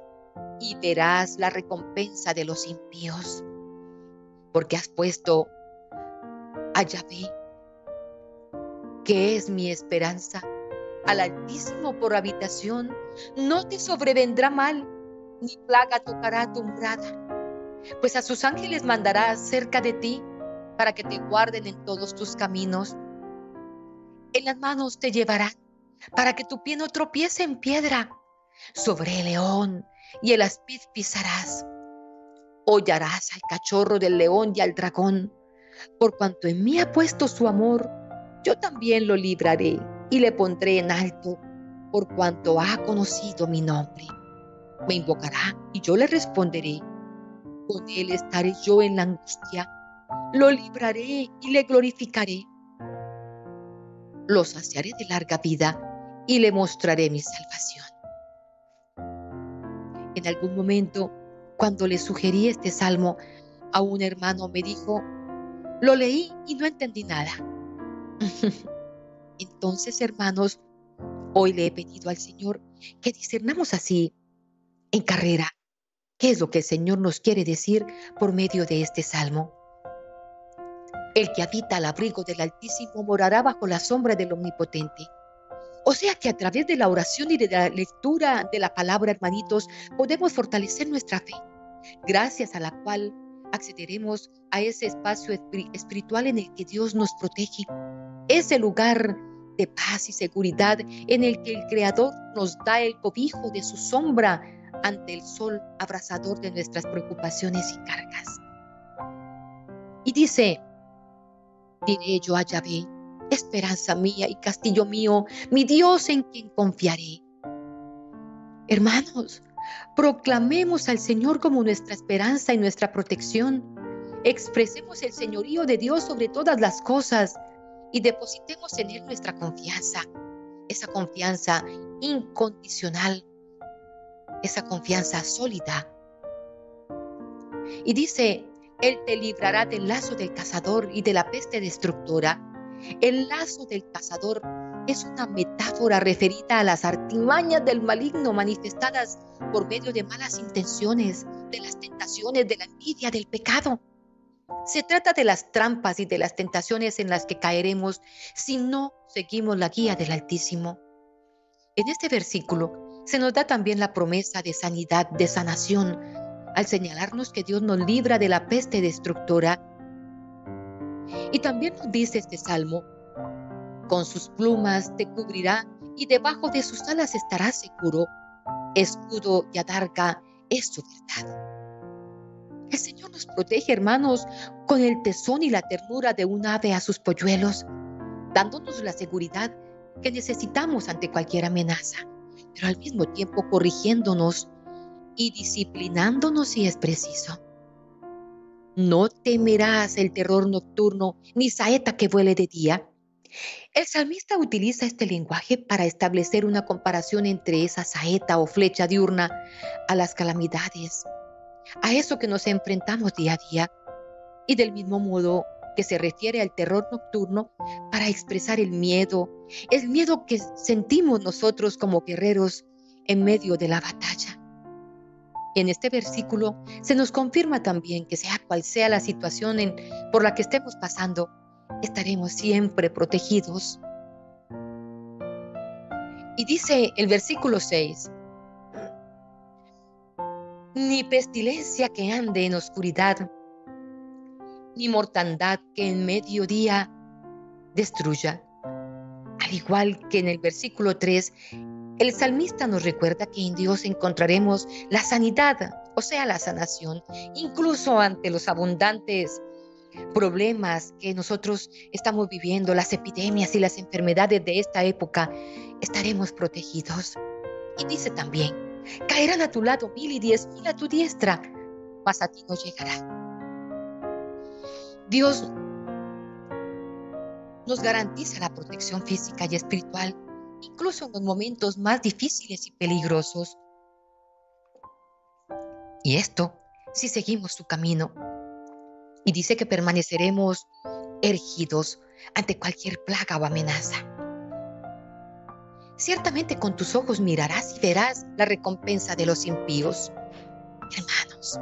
y verás la recompensa de los impíos, porque has puesto a Yahvé que es mi esperanza. Al Altísimo por habitación, no te sobrevendrá mal, ni plaga tocará tu morada, pues a sus ángeles mandará cerca de ti para que te guarden en todos tus caminos. En las manos te llevarán para que tu pie no tropiece en piedra. Sobre el león y el aspid pisarás. Hollarás al cachorro del león y al dragón, por cuanto en mí ha puesto su amor yo también lo libraré y le pondré en alto por cuanto ha conocido mi nombre. Me invocará y yo le responderé. Con él estaré yo en la angustia. Lo libraré y le glorificaré. Lo saciaré de larga vida y le mostraré mi salvación. En algún momento, cuando le sugerí este salmo a un hermano, me dijo, lo leí y no entendí nada. Entonces, hermanos, hoy le he pedido al Señor que discernamos así en carrera qué es lo que el Señor nos quiere decir por medio de este salmo. El que habita al abrigo del Altísimo morará bajo la sombra del Omnipotente. O sea que a través de la oración y de la lectura de la palabra, hermanitos, podemos fortalecer nuestra fe, gracias a la cual accederemos a ese espacio espiritual en el que Dios nos protege, ese lugar de paz y seguridad en el que el Creador nos da el cobijo de su sombra ante el sol abrasador de nuestras preocupaciones y cargas. Y dice, diré yo a Yahvé, esperanza mía y castillo mío, mi Dios en quien confiaré. Hermanos, proclamemos al Señor como nuestra esperanza y nuestra protección. Expresemos el señorío de Dios sobre todas las cosas y depositemos en Él nuestra confianza, esa confianza incondicional, esa confianza sólida. Y dice, Él te librará del lazo del cazador y de la peste destructora. El lazo del cazador es una metáfora referida a las artimañas del maligno manifestadas por medio de malas intenciones, de las tentaciones, de la envidia, del pecado. Se trata de las trampas y de las tentaciones en las que caeremos si no seguimos la guía del Altísimo. En este versículo se nos da también la promesa de sanidad, de sanación, al señalarnos que Dios nos libra de la peste destructora. Y también nos dice este salmo, con sus plumas te cubrirá y debajo de sus alas estarás seguro. Escudo y adarga es su verdad. El Señor nos protege, hermanos, con el tesón y la ternura de un ave a sus polluelos, dándonos la seguridad que necesitamos ante cualquier amenaza, pero al mismo tiempo corrigiéndonos y disciplinándonos si es preciso. No temerás el terror nocturno ni saeta que vuele de día. El salmista utiliza este lenguaje para establecer una comparación entre esa saeta o flecha diurna a las calamidades, a eso que nos enfrentamos día a día y del mismo modo que se refiere al terror nocturno para expresar el miedo, el miedo que sentimos nosotros como guerreros en medio de la batalla. En este versículo se nos confirma también que sea cual sea la situación por la que estemos pasando, estaremos siempre protegidos. Y dice el versículo 6, ni pestilencia que ande en oscuridad, ni mortandad que en mediodía destruya. Al igual que en el versículo 3, el salmista nos recuerda que en Dios encontraremos la sanidad, o sea, la sanación, incluso ante los abundantes problemas que nosotros estamos viviendo, las epidemias y las enfermedades de esta época, estaremos protegidos. Y dice también, caerán a tu lado mil y diez mil a tu diestra, mas a ti no llegará. Dios nos garantiza la protección física y espiritual, incluso en los momentos más difíciles y peligrosos. Y esto si seguimos su camino. Y dice que permaneceremos ergidos ante cualquier plaga o amenaza. Ciertamente con tus ojos mirarás y verás la recompensa de los impíos. Hermanos,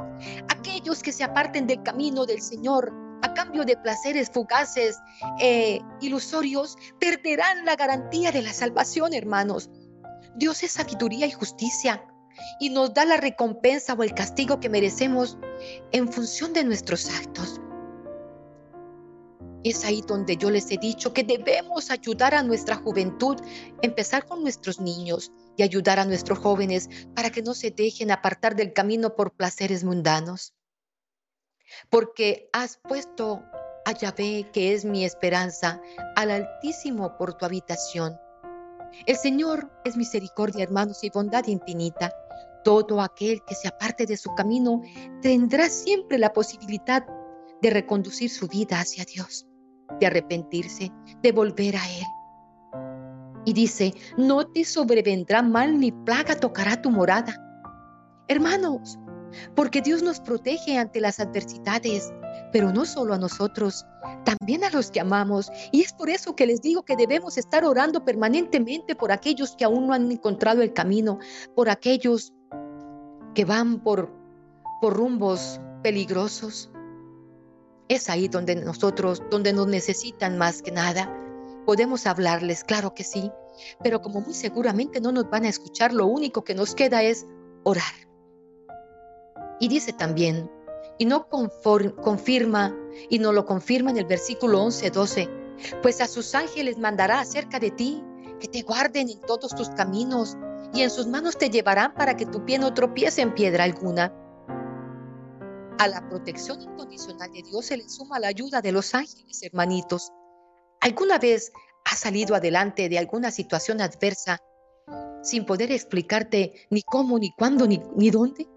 aquellos que se aparten del camino del Señor a cambio de placeres fugaces e ilusorios, perderán la garantía de la salvación, hermanos. Dios es sabiduría y justicia y nos da la recompensa o el castigo que merecemos en función de nuestros actos. Es ahí donde yo les he dicho que debemos ayudar a nuestra juventud, empezar con nuestros niños y ayudar a nuestros jóvenes para que no se dejen apartar del camino por placeres mundanos porque has puesto a Yahvé, que es mi esperanza, al Altísimo por tu habitación. El Señor es misericordia, hermanos, y bondad infinita. Todo aquel que se aparte de su camino tendrá siempre la posibilidad de reconducir su vida hacia Dios, de arrepentirse, de volver a Él. Y dice, no te sobrevendrá mal ni plaga tocará tu morada. Hermanos, porque Dios nos protege ante las adversidades, pero no solo a nosotros, también a los que amamos. Y es por eso que les digo que debemos estar orando permanentemente por aquellos que aún no han encontrado el camino, por aquellos que van por, por rumbos peligrosos. Es ahí donde nosotros, donde nos necesitan más que nada. Podemos hablarles, claro que sí, pero como muy seguramente no nos van a escuchar, lo único que nos queda es orar. Y dice también, y no confirma, y no lo confirma en el versículo 11, 12, pues a sus ángeles mandará acerca de ti, que te guarden en todos tus caminos, y en sus manos te llevarán para que tu pie no tropiece en piedra alguna. A la protección incondicional de Dios se le suma la ayuda de los ángeles, hermanitos. ¿Alguna vez has salido adelante de alguna situación adversa sin poder explicarte ni cómo, ni cuándo, ni, ni dónde?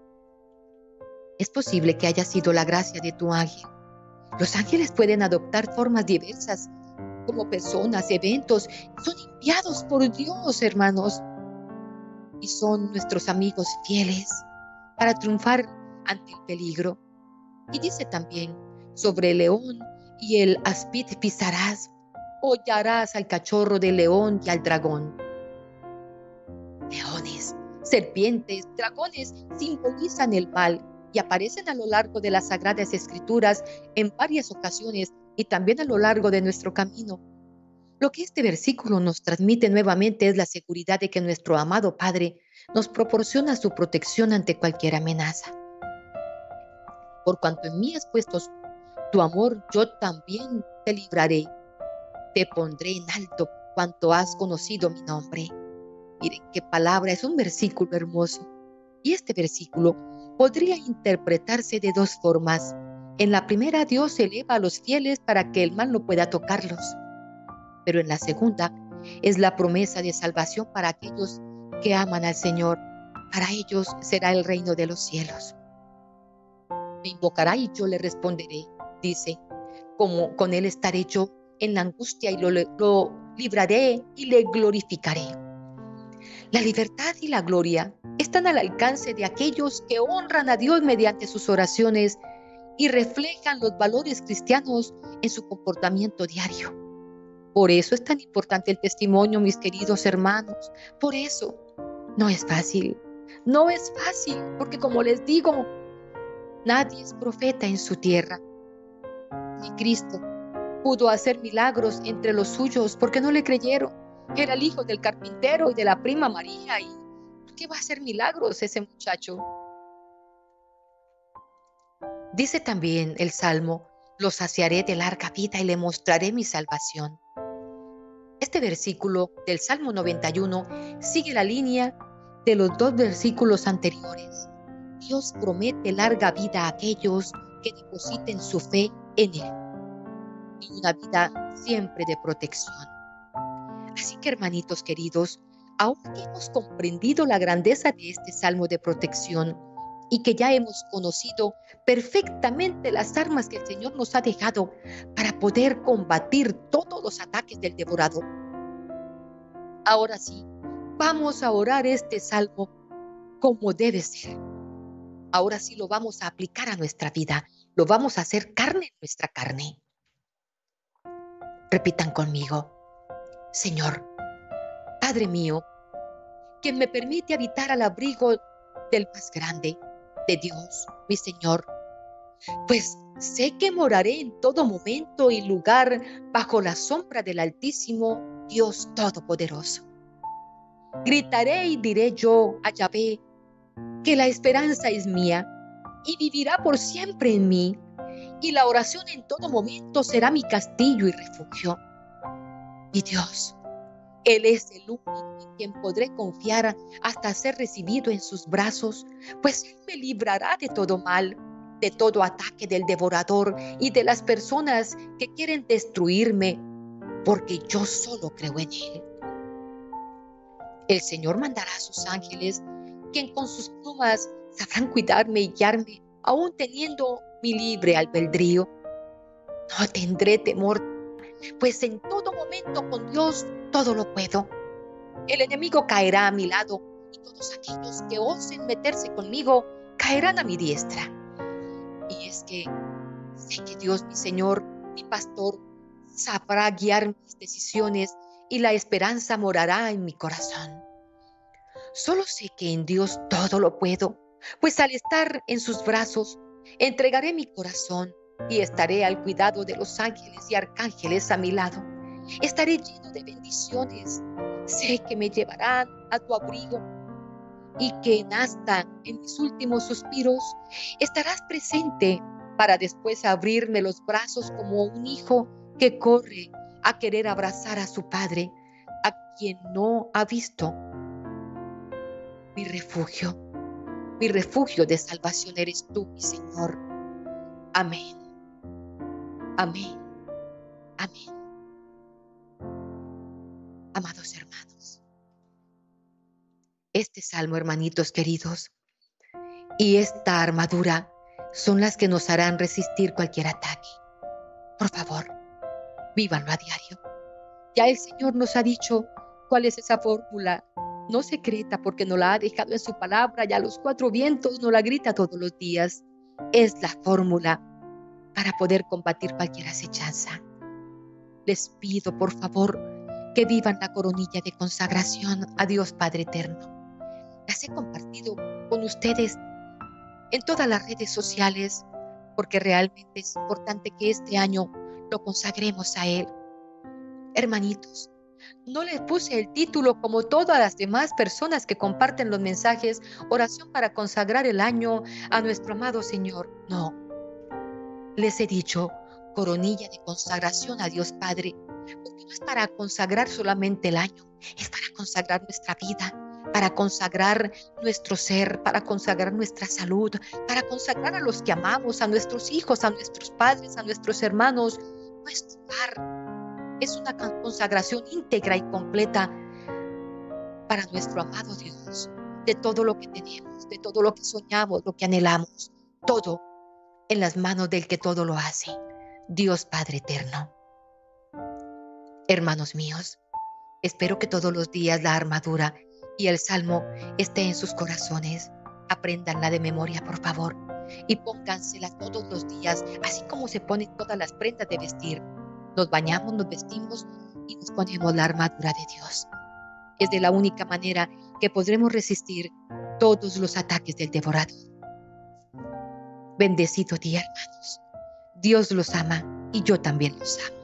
Es posible que haya sido la gracia de tu ángel. Los ángeles pueden adoptar formas diversas, como personas, eventos. Son enviados por Dios, hermanos. Y son nuestros amigos fieles para triunfar ante el peligro. Y dice también, sobre el león y el aspid pisarás, hollarás al cachorro del león y al dragón. Leones, serpientes, dragones simbolizan el mal y aparecen a lo largo de las Sagradas Escrituras en varias ocasiones y también a lo largo de nuestro camino. Lo que este versículo nos transmite nuevamente es la seguridad de que nuestro amado Padre nos proporciona su protección ante cualquier amenaza. Por cuanto en mí has puesto tu amor, yo también te libraré. Te pondré en alto cuanto has conocido mi nombre. Miren qué palabra, es un versículo hermoso. Y este versículo podría interpretarse de dos formas. En la primera, Dios eleva a los fieles para que el mal no pueda tocarlos. Pero en la segunda, es la promesa de salvación para aquellos que aman al Señor. Para ellos será el reino de los cielos. Me invocará y yo le responderé, dice, como con él estaré yo en la angustia y lo, lo libraré y le glorificaré. La libertad y la gloria están al alcance de aquellos que honran a Dios mediante sus oraciones y reflejan los valores cristianos en su comportamiento diario. Por eso es tan importante el testimonio, mis queridos hermanos. Por eso no es fácil. No es fácil, porque como les digo, nadie es profeta en su tierra. Ni Cristo pudo hacer milagros entre los suyos porque no le creyeron. Era el hijo del carpintero y de la prima María. ¿Y qué va a hacer milagros ese muchacho? Dice también el Salmo, lo saciaré de larga vida y le mostraré mi salvación. Este versículo del Salmo 91 sigue la línea de los dos versículos anteriores. Dios promete larga vida a aquellos que depositen su fe en Él y una vida siempre de protección. Así que hermanitos queridos, ahora que hemos comprendido la grandeza de este salmo de protección y que ya hemos conocido perfectamente las armas que el Señor nos ha dejado para poder combatir todos los ataques del devorador, ahora sí, vamos a orar este salmo como debe ser. Ahora sí lo vamos a aplicar a nuestra vida, lo vamos a hacer carne en nuestra carne. Repitan conmigo, Señor, Padre mío, quien me permite habitar al abrigo del más grande, de Dios, mi Señor, pues sé que moraré en todo momento y lugar bajo la sombra del Altísimo Dios Todopoderoso. Gritaré y diré yo a Yahvé que la esperanza es mía y vivirá por siempre en mí, y la oración en todo momento será mi castillo y refugio. Dios, Él es el único en quien podré confiar hasta ser recibido en sus brazos, pues Él me librará de todo mal, de todo ataque del devorador y de las personas que quieren destruirme, porque yo solo creo en Él. El Señor mandará a sus ángeles, quien con sus plumas sabrán cuidarme y guiarme, aún teniendo mi libre albedrío. No tendré temor, pues en todo con Dios todo lo puedo. El enemigo caerá a mi lado y todos aquellos que osen meterse conmigo caerán a mi diestra. Y es que sé que Dios, mi Señor, mi pastor, sabrá guiar mis decisiones y la esperanza morará en mi corazón. Solo sé que en Dios todo lo puedo, pues al estar en sus brazos, entregaré mi corazón y estaré al cuidado de los ángeles y arcángeles a mi lado. Estaré lleno de bendiciones. Sé que me llevarán a tu abrigo y que hasta en mis últimos suspiros estarás presente para después abrirme los brazos como un hijo que corre a querer abrazar a su padre, a quien no ha visto. Mi refugio, mi refugio de salvación eres tú, mi Señor. Amén. Amén. Amén. Amados hermanos, este salmo, hermanitos queridos, y esta armadura son las que nos harán resistir cualquier ataque. Por favor, vívanlo a diario. Ya el Señor nos ha dicho cuál es esa fórmula, no secreta porque nos la ha dejado en su palabra, ya los cuatro vientos nos la grita todos los días. Es la fórmula para poder combatir cualquier acechanza. Les pido, por favor, que vivan la coronilla de consagración a Dios Padre Eterno. Las he compartido con ustedes en todas las redes sociales porque realmente es importante que este año lo consagremos a Él. Hermanitos, no le puse el título como todas las demás personas que comparten los mensajes, oración para consagrar el año a nuestro amado Señor. No, les he dicho coronilla de consagración a Dios Padre, no es para consagrar solamente el año, es para consagrar nuestra vida, para consagrar nuestro ser, para consagrar nuestra salud, para consagrar a los que amamos, a nuestros hijos, a nuestros padres, a nuestros hermanos, nuestro hogar. Es una consagración íntegra y completa para nuestro amado Dios, de todo lo que tenemos, de todo lo que soñamos, lo que anhelamos, todo en las manos del que todo lo hace, Dios Padre Eterno. Hermanos míos, espero que todos los días la armadura y el salmo esté en sus corazones. Apréndanla de memoria, por favor, y póngansela todos los días, así como se ponen todas las prendas de vestir. Nos bañamos, nos vestimos y nos ponemos la armadura de Dios. Es de la única manera que podremos resistir todos los ataques del devorador. Bendecido día, hermanos. Dios los ama y yo también los amo.